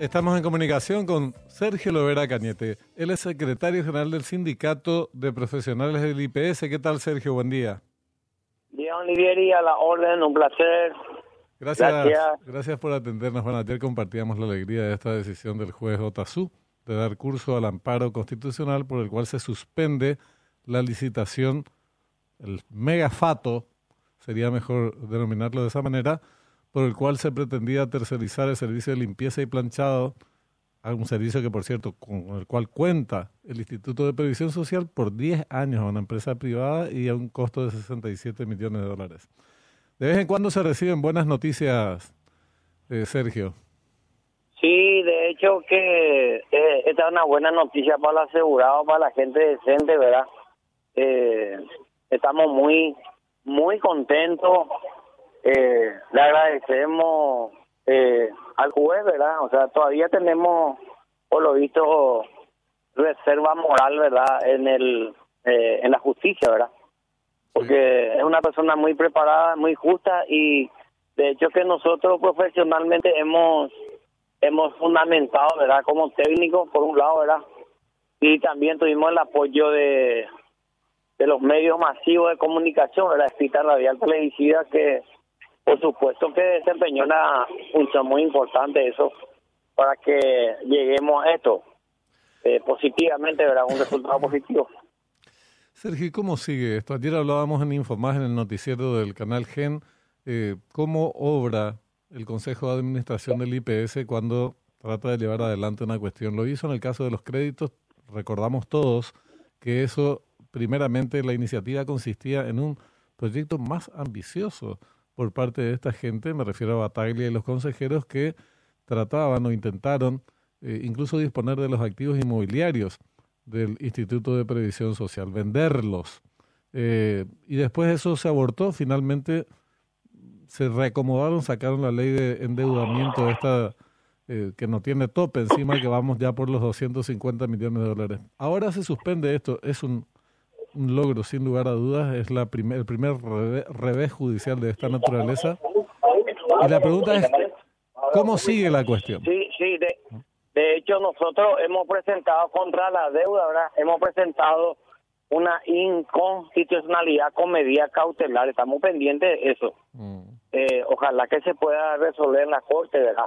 Estamos en comunicación con Sergio Lovera Cañete. Él es secretario general del Sindicato de Profesionales del IPS. ¿Qué tal, Sergio? Buen día. Día Olivieri, a la orden, un placer. Gracias, gracias. por atendernos. Bueno, ayer compartíamos la alegría de esta decisión del juez Otazú de dar curso al amparo constitucional por el cual se suspende la licitación, el megafato, sería mejor denominarlo de esa manera, por el cual se pretendía tercerizar el servicio de limpieza y planchado, un servicio que, por cierto, con el cual cuenta el Instituto de Previsión Social por 10 años a una empresa privada y a un costo de 67 millones de dólares. De vez en cuando se reciben buenas noticias, eh, Sergio. Sí, de hecho que eh, esta es una buena noticia para el asegurado, para la gente decente, ¿verdad? Eh, estamos muy, muy contentos eh, le agradecemos eh, al juez, ¿verdad? O sea, todavía tenemos, por lo visto, reserva moral, ¿verdad? En el eh, en la justicia, ¿verdad? Porque es una persona muy preparada, muy justa y de hecho que nosotros profesionalmente hemos hemos fundamentado, ¿verdad? Como técnico, por un lado, ¿verdad? Y también tuvimos el apoyo de de los medios masivos de comunicación, ¿verdad? Escrita radial televisiva que por supuesto que desempeñó una función muy importante eso para que lleguemos a esto eh, positivamente, ¿verdad? Un resultado positivo. Sergio, ¿cómo sigue esto? Ayer hablábamos en Infomás, en el noticiero del canal GEN, eh, cómo obra el Consejo de Administración del IPS cuando trata de llevar adelante una cuestión. Lo hizo en el caso de los créditos, recordamos todos que eso, primeramente, la iniciativa consistía en un proyecto más ambicioso por parte de esta gente, me refiero a Bataglia y los consejeros que trataban o intentaron eh, incluso disponer de los activos inmobiliarios del Instituto de Previsión Social, venderlos. Eh, y después eso se abortó, finalmente se reacomodaron, sacaron la ley de endeudamiento esta eh, que no tiene tope encima, que vamos ya por los 250 millones de dólares. Ahora se suspende esto, es un un logro sin lugar a dudas, es la primer, el primer revés, judicial de esta naturaleza. Y la pregunta es, ¿cómo sigue la cuestión? Sí, sí, de, de hecho nosotros hemos presentado contra la deuda, ¿verdad? Hemos presentado una inconstitucionalidad con medida cautelar, estamos pendientes de eso. Mm. Eh, ojalá que se pueda resolver en la corte, ¿verdad?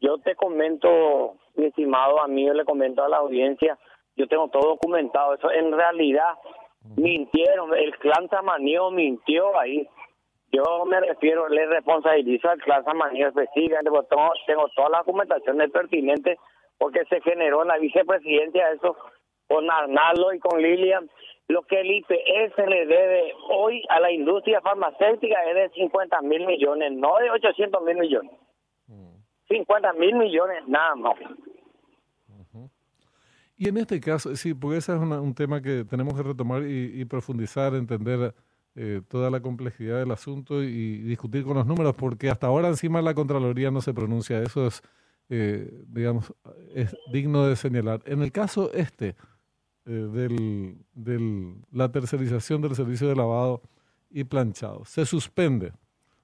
Yo te comento, mi estimado amigo, le comento a la audiencia, yo tengo todo documentado, eso en realidad Mintieron, el clan Samanío mintió ahí. Yo me refiero, le responsabilizo al clan Samanío específicamente, porque tengo, tengo todas las documentaciones pertinentes, porque se generó en la vicepresidencia eso con Arnaldo y con Lilian. Lo que el IPS le debe hoy a la industria farmacéutica es de 50 mil millones, no de 800 mil millones. 50 mil millones nada más. Y en este caso, sí, porque ese es un tema que tenemos que retomar y, profundizar, entender eh, toda la complejidad del asunto y, discutir con los números, porque hasta ahora encima la Contraloría no se pronuncia. Eso es, eh, digamos, es digno de señalar. En el caso este, eh, del, del, la tercerización del servicio de lavado y planchado, se suspende.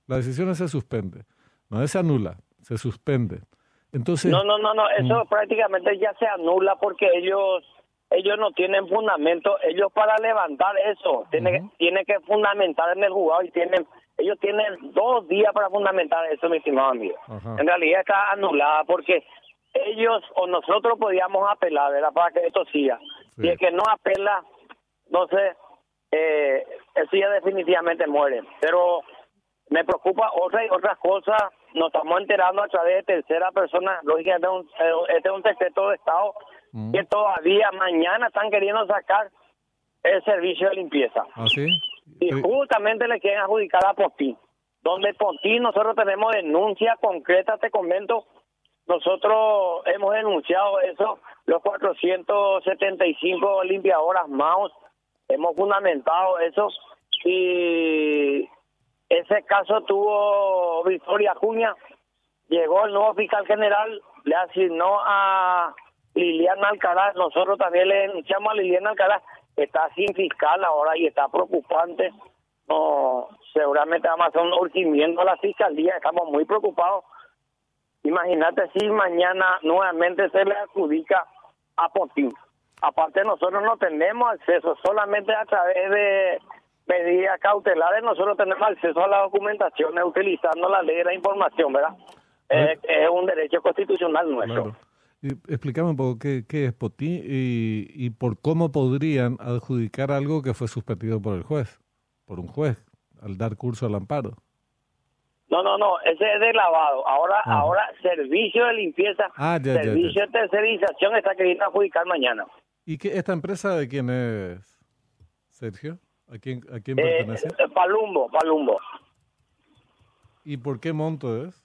La decisión se suspende. No se anula, se suspende. Entonces, no, no, no, no, eso mm. prácticamente ya se anula porque ellos ellos no tienen fundamento, ellos para levantar eso tienen, tiene que fundamentar en el juzgado y tienen ellos tienen dos días para fundamentar eso, mi estimado amigo. En realidad está anulada porque ellos o nosotros podíamos apelar, ¿verdad? Para que esto siga. Y el que no apela, entonces, eh, eso ya definitivamente muere. Pero me preocupa otra y otras cosas nos estamos enterando a través de tercera persona, lógicamente eh, este es un secreto de Estado, mm. que todavía mañana están queriendo sacar el servicio de limpieza. ¿Ah, y justamente le quieren adjudicar a Postín. Donde Postín nosotros tenemos denuncia concreta, te comento, nosotros hemos denunciado eso, los 475 limpiadoras más, hemos fundamentado eso y ese caso tuvo Victoria Cuña, llegó el nuevo fiscal general, le asignó a Liliana Alcalá, nosotros también le denunciamos a Liliana Alcalá, está sin fiscal ahora y está preocupante. No, seguramente vamos a hacer un urgimiento a la fiscalía, estamos muy preocupados. Imagínate si mañana nuevamente se le adjudica a Potín. Aparte nosotros no tenemos acceso, solamente a través de medidas cautelares nosotros tenemos acceso a la documentación utilizando la ley de la información, ¿verdad? Es, un derecho constitucional nuestro. Y explícame un poco qué, qué es Potín y, y por cómo podrían adjudicar algo que fue suspendido por el juez, por un juez, al dar curso al amparo. No, no, no, ese es de lavado. Ahora, ah. ahora servicio de limpieza, ah, servicio de tercerización está queriendo adjudicar mañana. ¿Y qué, esta empresa de quién es, Sergio? ¿A quién, a quién eh, pertenece? Eh, Palumbo, Palumbo. ¿Y por qué monto es?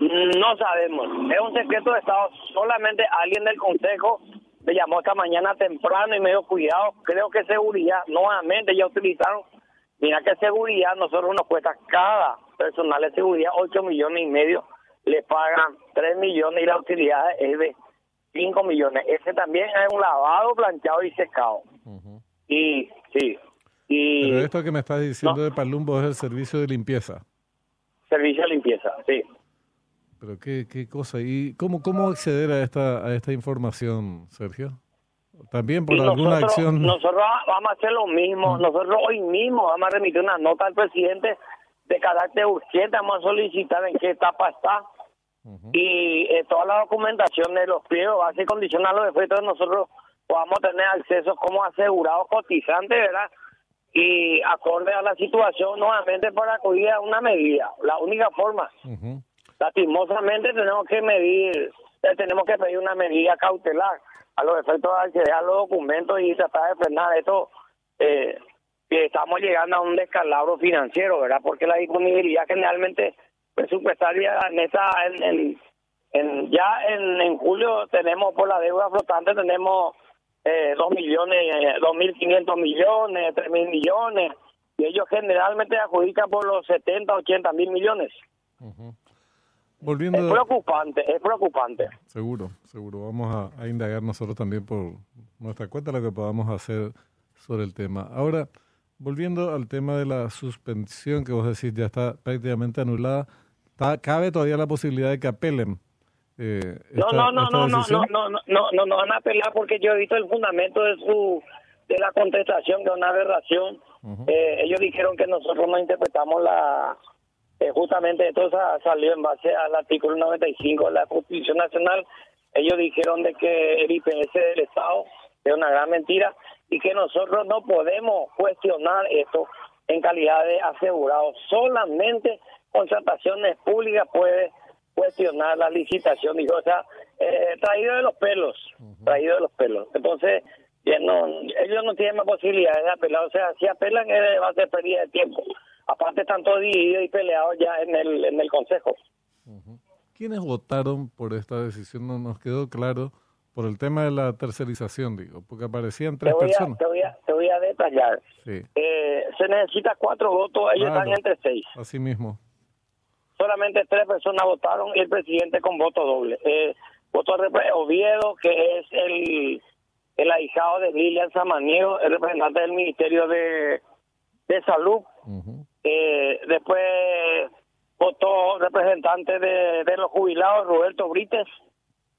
No sabemos, es un secreto de Estado. Solamente alguien del Consejo me llamó esta mañana temprano y me dio cuidado. Creo que seguridad, nuevamente ya utilizaron Mira que seguridad, nosotros nos cuesta cada personal de seguridad 8 millones y medio, le pagan 3 millones y la utilidad es de 5 millones. Ese también es un lavado, planchado y secado. Y sí. Y, Pero esto que me estás diciendo de Palumbo es el servicio de limpieza. Servicio de limpieza, sí. Pero qué, qué cosa. ¿Y cómo, cómo acceder a esta, a esta información, Sergio? También por alguna acción. Nosotros vamos a hacer lo mismo. Nosotros hoy mismo vamos a remitir una nota al presidente de carácter urgente. Vamos a solicitar en qué etapa está. Y eh, toda la documentación de los pliegos, base y condicional los efectos nosotros podamos tener acceso como asegurados cotizantes, ¿verdad? Y acorde a la situación nuevamente para acudir a una medida. La única forma. Lastimosamente tenemos que medir, eh, tenemos que pedir una medida cautelar a los efectos de acceder a los documentos y tratar de frenar esto, eh, que estamos llegando a un descalabro financiero, ¿verdad? Porque la disponibilidad generalmente presupuestaria neta en, en, en ya en, en, julio tenemos por la deuda flotante tenemos eh, dos millones, eh, dos mil quinientos millones, tres mil millones y ellos generalmente adjudican por los 70, 80 mil millones. Volviendo... Es preocupante, es preocupante. Seguro, seguro. Vamos a, indagar nosotros también por nuestra cuenta lo que podamos hacer sobre el tema. Ahora, volviendo al tema de la suspensión que vos decís ya está prácticamente anulada, ¿cabe todavía la posibilidad de que apelen? Eh, no, no, no, no, no, no, no, no, no, no van a apelar porque yo he visto el fundamento de su de la contestación, es una aberración. eh, ellos dijeron que nosotros no interpretamos la eh, justamente esto salió en base al artículo 95 de la Constitución Nacional. Ellos dijeron de que el IPS del Estado es una gran mentira y que nosotros no podemos cuestionar esto en calidad de asegurado. Solamente contrataciones públicas puede cuestionar la licitación. Digo, o sea, eh, traído de los pelos, traído de los pelos. Entonces, no, ellos no tienen más posibilidades de apelar. O sea, si apelan, eh, va a ser pérdida de tiempo. Aparte están todos divididos y peleados ya en el, en el Consejo. ¿Quiénes votaron por esta decisión? No nos quedó claro por el tema de la tercerización, digo, porque aparecían tres personas. Te voy, a, te voy a detallar. Eh, se necesita cuatro votos, ellos están entre seis. Así mismo. Solamente tres personas votaron y el presidente con voto doble. Eh, votó Oviedo, que es el, el ahijado de Lilian Samaniego, el representante del Ministerio de, de Salud. Eh, después votó representante de, los jubilados, Roberto Brites.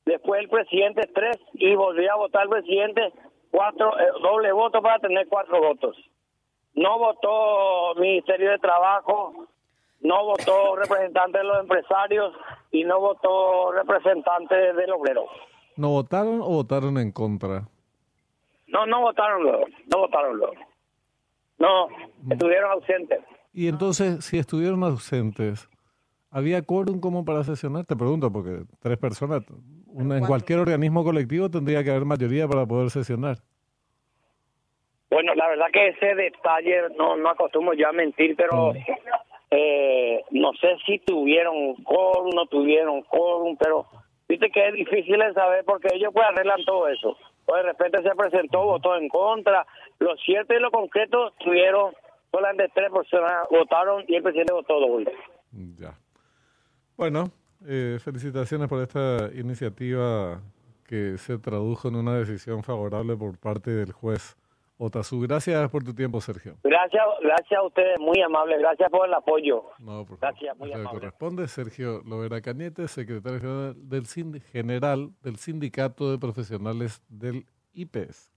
Después el presidente tres y volvió a votar el presidente cuatro, eh, doble voto para tener cuatro votos. No votó Ministerio de Trabajo, no votó representante de los empresarios y no votó representante del obrero. ¿No votaron o votaron en contra? No, no votaron luego, no votaron luego. No, mm. estuvieron ausentes. Y entonces, si estuvieron ausentes, ¿había quórum como para sesionar? Te pregunto, porque tres personas, una, en cualquier organismo colectivo tendría que haber mayoría para poder sesionar. Bueno, la verdad que ese detalle no, no acostumbro yo a mentir, pero mm. Eh, no sé si tuvieron quórum, no tuvieron quórum, pero viste que es difícil de saber porque ellos pues arreglan todo eso. Pues de repente se presentó, votó en contra. Lo cierto y lo concreto tuvieron solamente tres personas votaron y el presidente votó doble. Ya. Bueno, eh, felicitaciones por esta iniciativa que se tradujo en una decisión favorable por parte del juez Otazu. Gracias por tu tiempo, Sergio. Gracias, gracias a ustedes, muy amables. Gracias por el apoyo. No, por Gracias, muy amable. corresponde, Sergio Lovera Cañete, secretario general del, Sind- general del Sindicato de Profesionales del IPS.